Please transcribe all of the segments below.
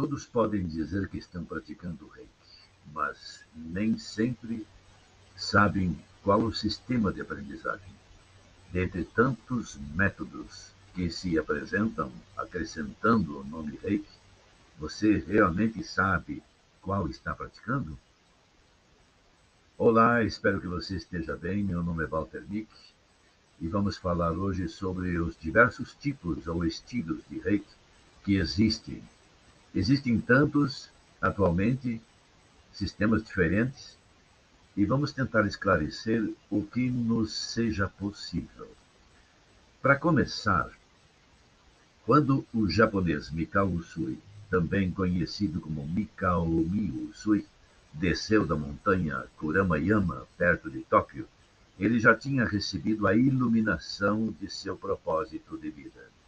Todos podem dizer que estão praticando reiki, mas nem sempre sabem qual o sistema de aprendizagem. Dentre tantos métodos que se apresentam acrescentando o nome reiki, você realmente sabe qual está praticando? Olá, espero que você esteja bem. Meu nome é Walter Mick e vamos falar hoje sobre os diversos tipos ou estilos de reiki que existem Existem tantos, atualmente, sistemas diferentes, e vamos tentar esclarecer o que nos seja possível. Para começar, quando o japonês Mikao Usui, também conhecido como Mikao Mi Usui, desceu da montanha Kuramayama, perto de Tóquio, ele já tinha recebido a iluminação de seu propósito de vida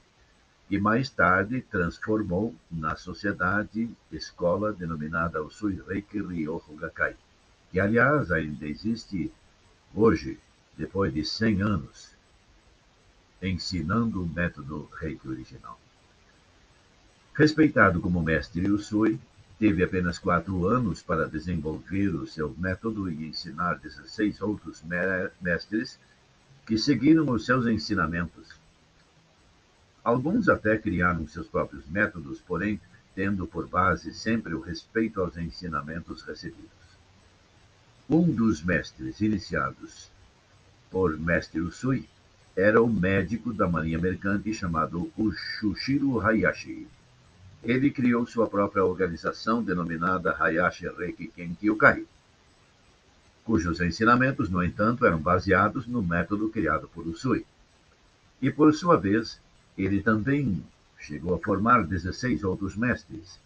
e mais tarde transformou na sociedade escola denominada Usui Reiki Ryoho Gakkai, que aliás ainda existe hoje, depois de 100 anos, ensinando o método Reiki original. Respeitado como mestre Usui, teve apenas quatro anos para desenvolver o seu método e ensinar 16 outros mestres que seguiram os seus ensinamentos Alguns até criaram seus próprios métodos, porém tendo por base sempre o respeito aos ensinamentos recebidos. Um dos mestres iniciados por Mestre Usui era o médico da marinha mercante chamado Ushushiro Hayashi. Ele criou sua própria organização denominada Hayashi Reiki Kenkyukai, cujos ensinamentos, no entanto, eram baseados no método criado por Usui. E, por sua vez, ele também chegou a formar 16 outros mestres,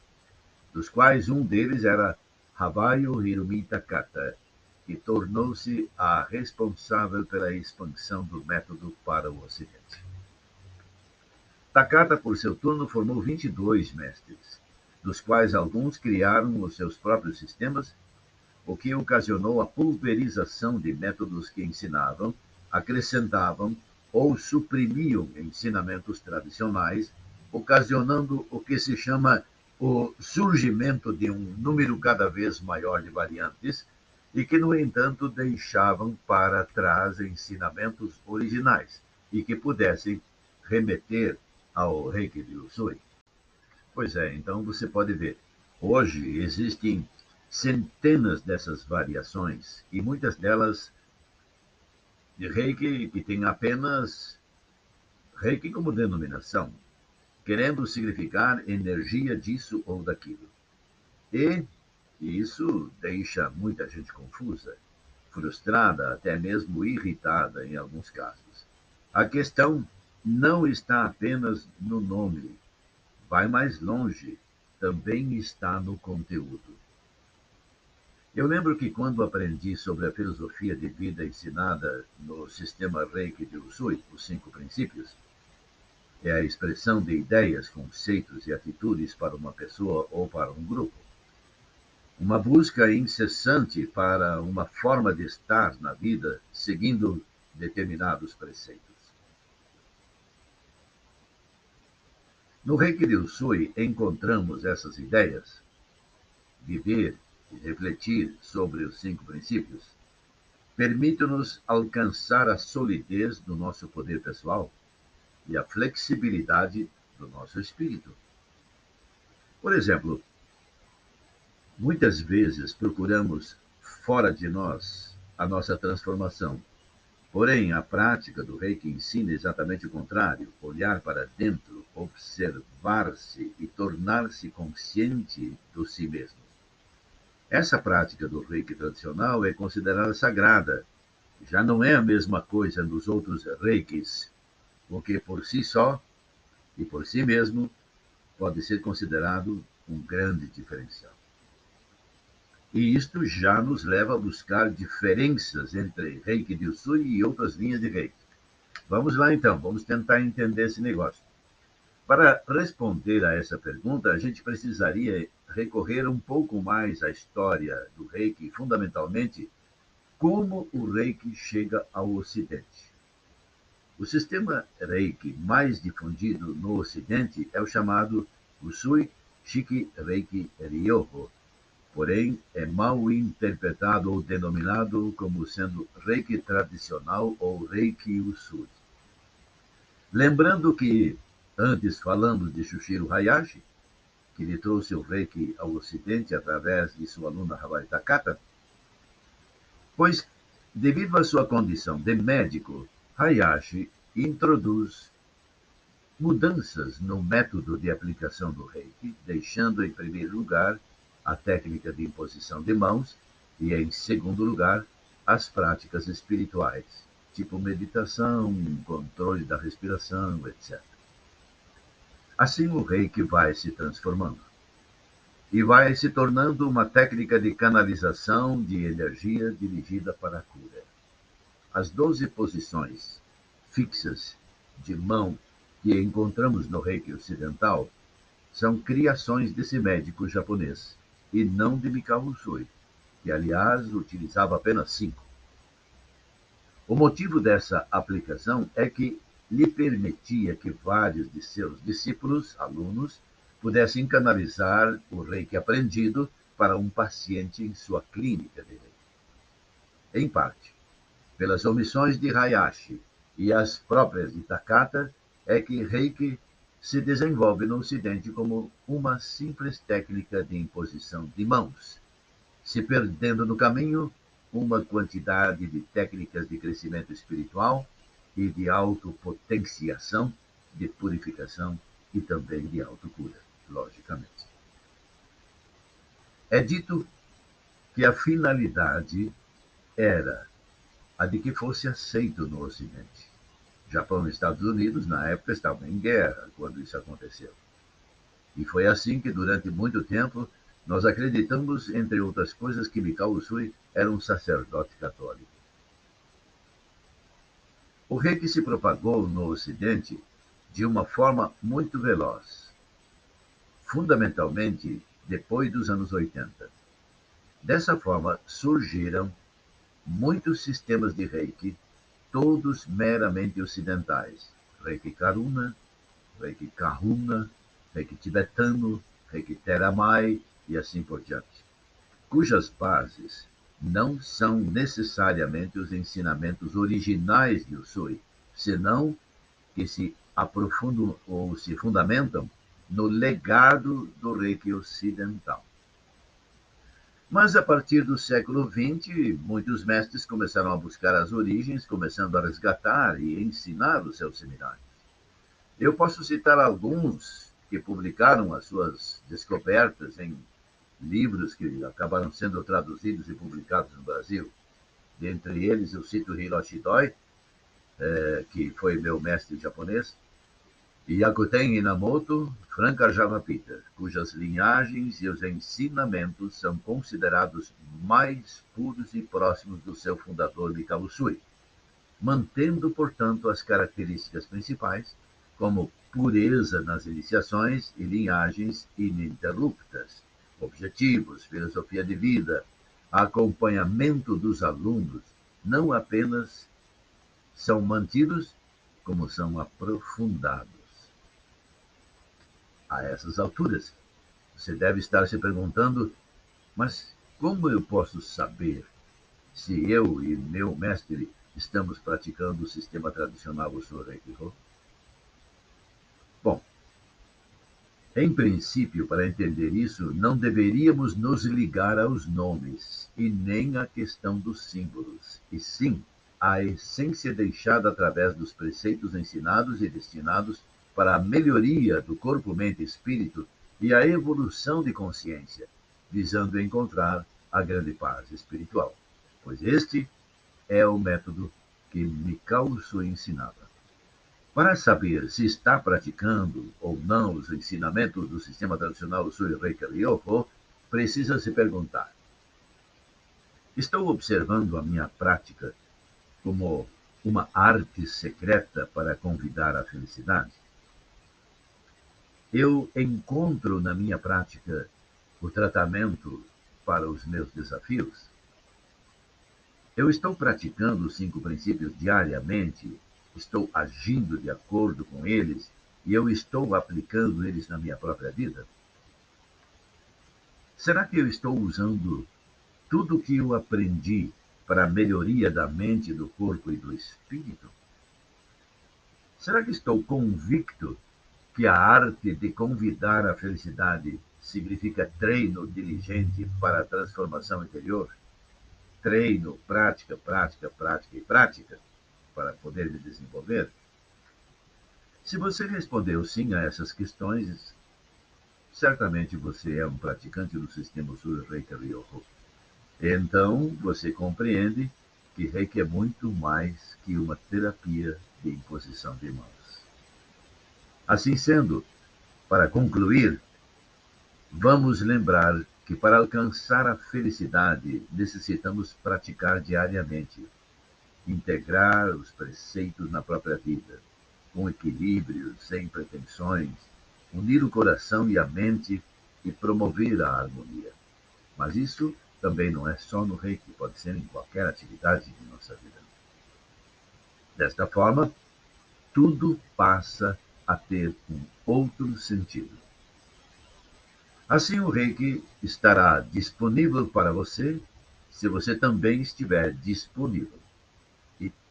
dos quais um deles era Havayo Hirumi Takata, que tornou-se a responsável pela expansão do método para o Ocidente. Takata, por seu turno, formou 22 mestres, dos quais alguns criaram os seus próprios sistemas, o que ocasionou a pulverização de métodos que ensinavam, acrescentavam ou suprimiam ensinamentos tradicionais, ocasionando o que se chama o surgimento de um número cada vez maior de variantes e que, no entanto, deixavam para trás ensinamentos originais e que pudessem remeter ao Reiki de Usui. Pois é, então você pode ver, hoje existem centenas dessas variações e muitas delas de reiki que tem apenas reiki como denominação, querendo significar energia disso ou daquilo. E isso deixa muita gente confusa, frustrada, até mesmo irritada em alguns casos. A questão não está apenas no nome, vai mais longe, também está no conteúdo. Eu lembro que quando aprendi sobre a filosofia de vida ensinada no sistema Reiki de Usui, os cinco princípios, é a expressão de ideias, conceitos e atitudes para uma pessoa ou para um grupo. Uma busca incessante para uma forma de estar na vida seguindo determinados preceitos. No Reiki de Usui encontramos essas ideias. Viver refletir sobre os cinco princípios, permite-nos alcançar a solidez do nosso poder pessoal e a flexibilidade do nosso espírito. Por exemplo, muitas vezes procuramos fora de nós a nossa transformação. Porém, a prática do reiki ensina exatamente o contrário: olhar para dentro, observar-se e tornar-se consciente do si mesmo. Essa prática do reiki tradicional é considerada sagrada. Já não é a mesma coisa nos outros reikis, o que por si só e por si mesmo pode ser considerado um grande diferencial. E isto já nos leva a buscar diferenças entre Reiki de Usui e outras linhas de Reiki. Vamos lá então, vamos tentar entender esse negócio. Para responder a essa pergunta, a gente precisaria recorrer um pouco mais à história do Reiki, fundamentalmente como o Reiki chega ao Ocidente. O sistema Reiki mais difundido no Ocidente é o chamado Usui Shiki Reiki Ryoho, porém é mal interpretado ou denominado como sendo Reiki tradicional ou Reiki Usui. Lembrando que Antes falamos de Shushiro Hayashi, que lhe trouxe o reiki ao Ocidente através de sua aluna Hawaii Takata, pois, devido à sua condição de médico, Hayashi introduz mudanças no método de aplicação do reiki, deixando em primeiro lugar a técnica de imposição de mãos e, em segundo lugar, as práticas espirituais, tipo meditação, controle da respiração, etc. Assim o reiki vai se transformando e vai se tornando uma técnica de canalização de energia dirigida para a cura. As doze posições fixas de mão que encontramos no reiki ocidental são criações desse médico japonês e não de Mikao Usui, que aliás utilizava apenas cinco. O motivo dessa aplicação é que lhe permitia que vários de seus discípulos, alunos, pudessem canalizar o reiki aprendido para um paciente em sua clínica de reiki. Em parte, pelas omissões de Hayashi e as próprias de Takata, é que reiki se desenvolve no Ocidente como uma simples técnica de imposição de mãos, se perdendo no caminho uma quantidade de técnicas de crescimento espiritual e de autopotenciação, de purificação e também de autocura, logicamente. É dito que a finalidade era a de que fosse aceito no Ocidente. Japão e Estados Unidos, na época, estavam em guerra quando isso aconteceu. E foi assim que, durante muito tempo, nós acreditamos, entre outras coisas, que Mikao Usui era um sacerdote católico. O reiki se propagou no Ocidente de uma forma muito veloz, fundamentalmente depois dos anos 80. Dessa forma, surgiram muitos sistemas de reiki, todos meramente ocidentais. Reiki Karuna, Reiki Kahuna, Reiki tibetano, Reiki Teramai e assim por diante, cujas bases não são necessariamente os ensinamentos originais de Usui, senão que se aprofundam ou se fundamentam no legado do reiki ocidental. Mas a partir do século XX, muitos mestres começaram a buscar as origens, começando a resgatar e ensinar os seus seminários. Eu posso citar alguns que publicaram as suas descobertas em livros que acabaram sendo traduzidos e publicados no Brasil. Dentre eles, eu cito Hiroshi Doi, é, que foi meu mestre japonês, e Yakuten Inamoto, Franca Peter, cujas linhagens e os ensinamentos são considerados mais puros e próximos do seu fundador Mikao Usui, mantendo, portanto, as características principais, como pureza nas iniciações e linhagens ininterruptas, objetivos, filosofia de vida, acompanhamento dos alunos, não apenas são mantidos, como são aprofundados. A essas alturas, você deve estar se perguntando: mas como eu posso saber se eu e meu mestre estamos praticando o sistema tradicional Usui Reiki em princípio, para entender isso, não deveríamos nos ligar aos nomes e nem à questão dos símbolos, e sim à essência deixada através dos preceitos ensinados e destinados para a melhoria do corpo, mente e espírito e a evolução de consciência, visando encontrar a grande paz espiritual, pois este é o método que Mikao Usui ensinava. Para saber se está praticando ou não os ensinamentos do sistema tradicional Sui Reiki Ryoho, precisa se perguntar: Estou observando a minha prática como uma arte secreta para convidar à felicidade? Eu encontro na minha prática o tratamento para os meus desafios? Eu estou praticando os cinco princípios diariamente estou agindo de acordo com eles e eu estou aplicando eles na minha própria vida? Será que eu estou usando tudo o que eu aprendi para a melhoria da mente, do corpo e do espírito? Será que estou convicto que a arte de convidar a felicidade significa treino diligente para a transformação interior? Treino, prática, prática, prática e prática? Para poder me desenvolver? Se você respondeu sim a essas questões, certamente você é um praticante do sistema Sura Reiki Ryoho. Então, você compreende que Reiki é muito mais que uma terapia de imposição de mãos. Assim sendo, para concluir, vamos lembrar que para alcançar a felicidade necessitamos praticar diariamente integrar os preceitos na própria vida, com equilíbrio, sem pretensões, unir o coração e a mente e promover a harmonia. Mas isso também não é só no reiki, pode ser em qualquer atividade de nossa vida. Desta forma, tudo passa a ter um outro sentido. Assim, o reiki estará disponível para você se você também estiver disponível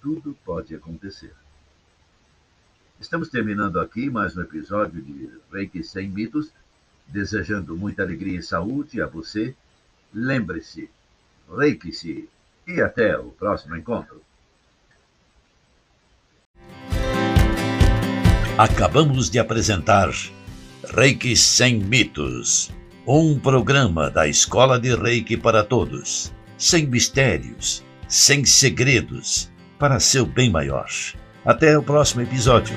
tudo pode acontecer. Estamos terminando aqui mais um episódio de Reiki Sem Mitos, desejando muita alegria e saúde a você. Lembre-se, reiki-se e até o próximo encontro. Acabamos de apresentar Reiki Sem Mitos, um programa da Escola de Reiki para Todos, sem mistérios, sem segredos para seu bem maior. Até o próximo episódio.